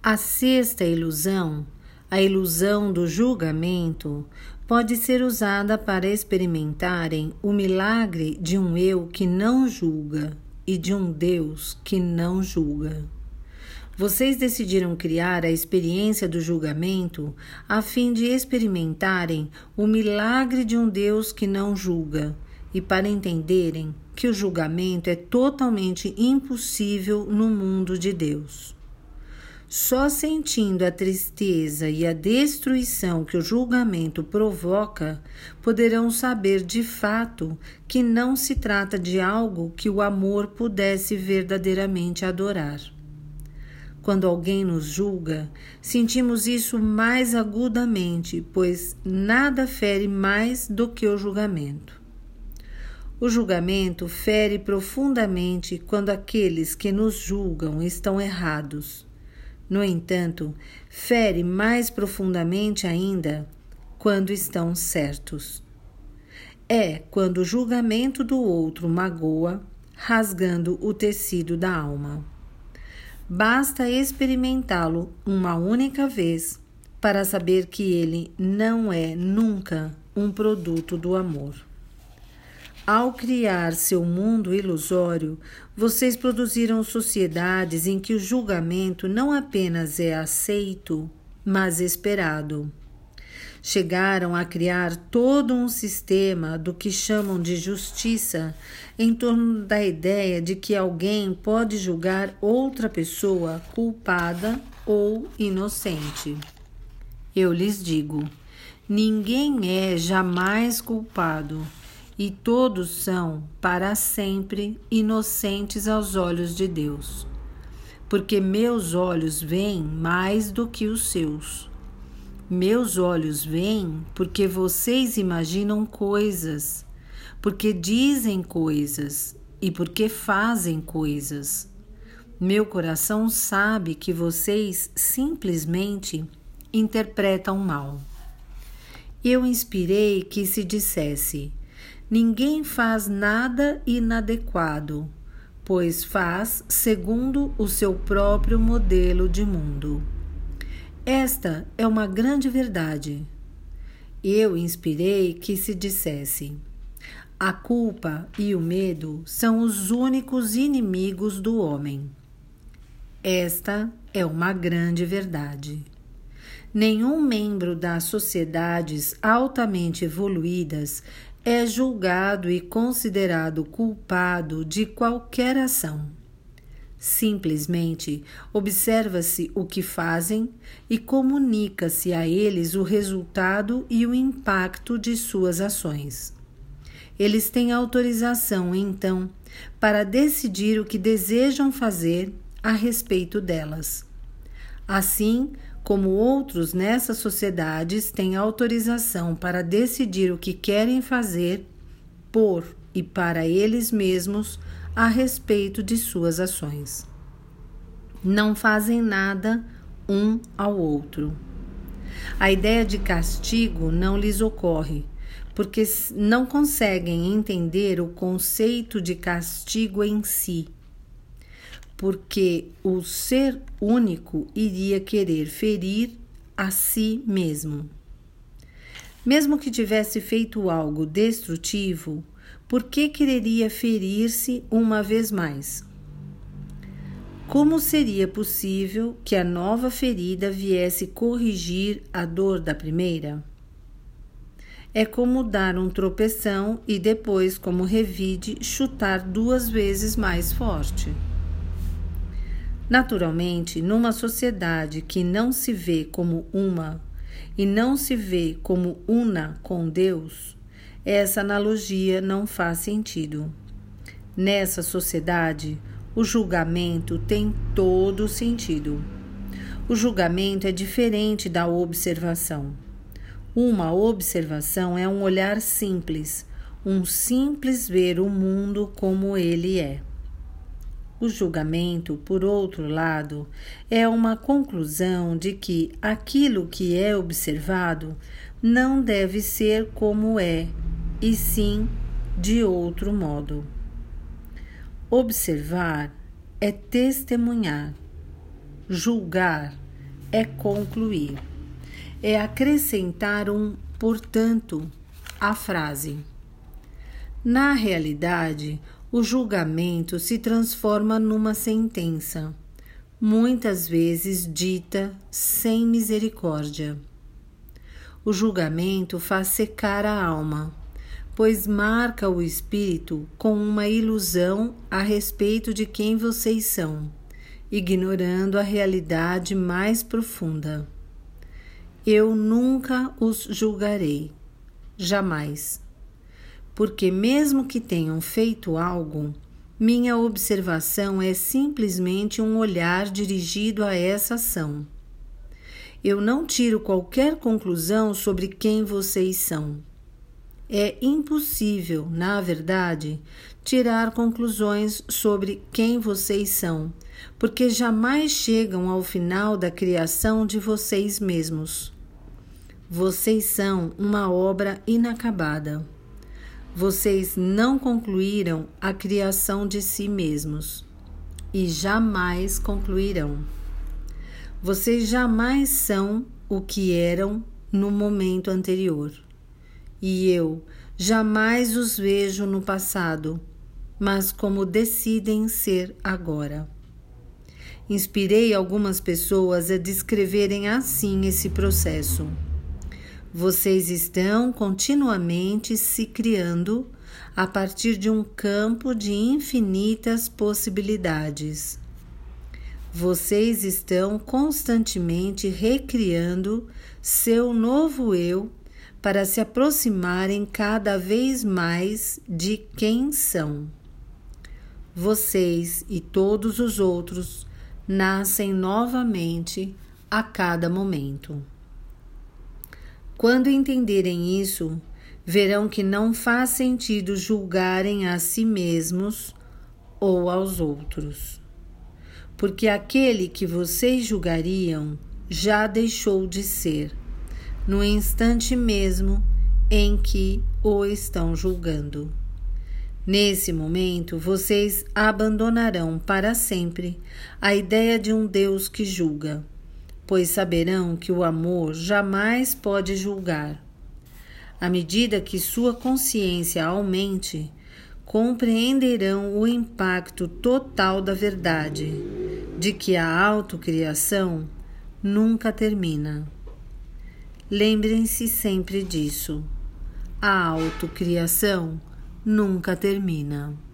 A sexta ilusão, a ilusão do julgamento, pode ser usada para experimentarem o milagre de um eu que não julga e de um Deus que não julga. Vocês decidiram criar a experiência do julgamento a fim de experimentarem o milagre de um Deus que não julga e para entenderem que o julgamento é totalmente impossível no mundo de Deus. Só sentindo a tristeza e a destruição que o julgamento provoca, poderão saber de fato que não se trata de algo que o amor pudesse verdadeiramente adorar. Quando alguém nos julga, sentimos isso mais agudamente, pois nada fere mais do que o julgamento. O julgamento fere profundamente quando aqueles que nos julgam estão errados no entanto, fere mais profundamente ainda quando estão certos. É quando o julgamento do outro magoa, rasgando o tecido da alma. Basta experimentá-lo uma única vez para saber que ele não é nunca um produto do amor. Ao criar seu mundo ilusório, vocês produziram sociedades em que o julgamento não apenas é aceito, mas esperado. Chegaram a criar todo um sistema do que chamam de justiça em torno da ideia de que alguém pode julgar outra pessoa culpada ou inocente. Eu lhes digo: ninguém é jamais culpado e todos são para sempre inocentes aos olhos de Deus. Porque meus olhos veem mais do que os seus. Meus olhos veem porque vocês imaginam coisas, porque dizem coisas e porque fazem coisas. Meu coração sabe que vocês simplesmente interpretam mal. Eu inspirei que se dissesse: Ninguém faz nada inadequado, pois faz segundo o seu próprio modelo de mundo. Esta é uma grande verdade. Eu inspirei que se dissesse: a culpa e o medo são os únicos inimigos do homem. Esta é uma grande verdade. Nenhum membro das sociedades altamente evoluídas é julgado e considerado culpado de qualquer ação. Simplesmente observa-se o que fazem e comunica-se a eles o resultado e o impacto de suas ações. Eles têm autorização, então, para decidir o que desejam fazer a respeito delas. Assim, como outros nessas sociedades têm autorização para decidir o que querem fazer por e para eles mesmos a respeito de suas ações. Não fazem nada um ao outro. A ideia de castigo não lhes ocorre, porque não conseguem entender o conceito de castigo em si porque o ser único iria querer ferir a si mesmo. Mesmo que tivesse feito algo destrutivo, por que quereria ferir-se uma vez mais? Como seria possível que a nova ferida viesse corrigir a dor da primeira? É como dar um tropeção e depois, como revide, chutar duas vezes mais forte. Naturalmente, numa sociedade que não se vê como uma e não se vê como una com Deus, essa analogia não faz sentido. Nessa sociedade, o julgamento tem todo sentido. O julgamento é diferente da observação. Uma observação é um olhar simples, um simples ver o mundo como ele é. O julgamento, por outro lado, é uma conclusão de que aquilo que é observado não deve ser como é, e sim de outro modo. Observar é testemunhar, julgar é concluir, é acrescentar um portanto à frase. Na realidade, o julgamento se transforma numa sentença, muitas vezes dita sem misericórdia. O julgamento faz secar a alma, pois marca o espírito com uma ilusão a respeito de quem vocês são, ignorando a realidade mais profunda. Eu nunca os julgarei, jamais porque, mesmo que tenham feito algo, minha observação é simplesmente um olhar dirigido a essa ação. Eu não tiro qualquer conclusão sobre quem vocês são. É impossível, na verdade, tirar conclusões sobre quem vocês são, porque jamais chegam ao final da criação de vocês mesmos. Vocês são uma obra inacabada vocês não concluíram a criação de si mesmos e jamais concluirão. Vocês jamais são o que eram no momento anterior. E eu jamais os vejo no passado, mas como decidem ser agora. Inspirei algumas pessoas a descreverem assim esse processo. Vocês estão continuamente se criando a partir de um campo de infinitas possibilidades. Vocês estão constantemente recriando seu novo eu para se aproximarem cada vez mais de quem são. Vocês e todos os outros nascem novamente a cada momento. Quando entenderem isso, verão que não faz sentido julgarem a si mesmos ou aos outros. Porque aquele que vocês julgariam já deixou de ser, no instante mesmo em que o estão julgando. Nesse momento, vocês abandonarão para sempre a ideia de um Deus que julga pois saberão que o amor jamais pode julgar. À medida que sua consciência aumente, compreenderão o impacto total da verdade, de que a autocriação nunca termina. Lembrem-se sempre disso. A autocriação nunca termina.